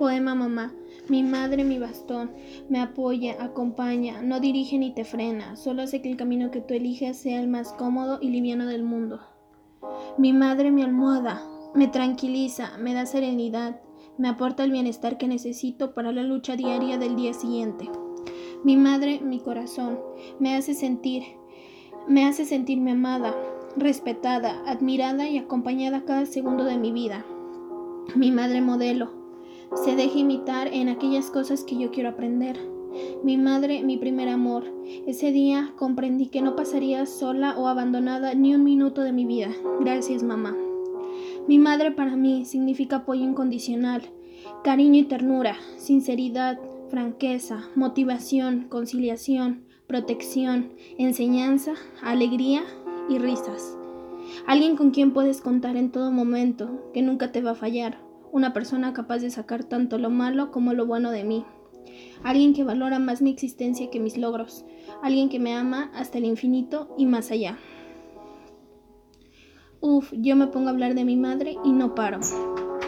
Poema mamá. Mi madre, mi bastón, me apoya, acompaña, no dirige ni te frena, solo hace que el camino que tú eliges sea el más cómodo y liviano del mundo. Mi madre, mi almohada, me tranquiliza, me da serenidad, me aporta el bienestar que necesito para la lucha diaria del día siguiente. Mi madre, mi corazón, me hace sentir, me hace sentirme amada, respetada, admirada y acompañada cada segundo de mi vida. Mi madre modelo, se deja imitar en aquellas cosas que yo quiero aprender. Mi madre, mi primer amor. Ese día comprendí que no pasaría sola o abandonada ni un minuto de mi vida. Gracias, mamá. Mi madre para mí significa apoyo incondicional, cariño y ternura, sinceridad, franqueza, motivación, conciliación, protección, enseñanza, alegría y risas. Alguien con quien puedes contar en todo momento, que nunca te va a fallar una persona capaz de sacar tanto lo malo como lo bueno de mí. Alguien que valora más mi existencia que mis logros. Alguien que me ama hasta el infinito y más allá. Uf, yo me pongo a hablar de mi madre y no paro.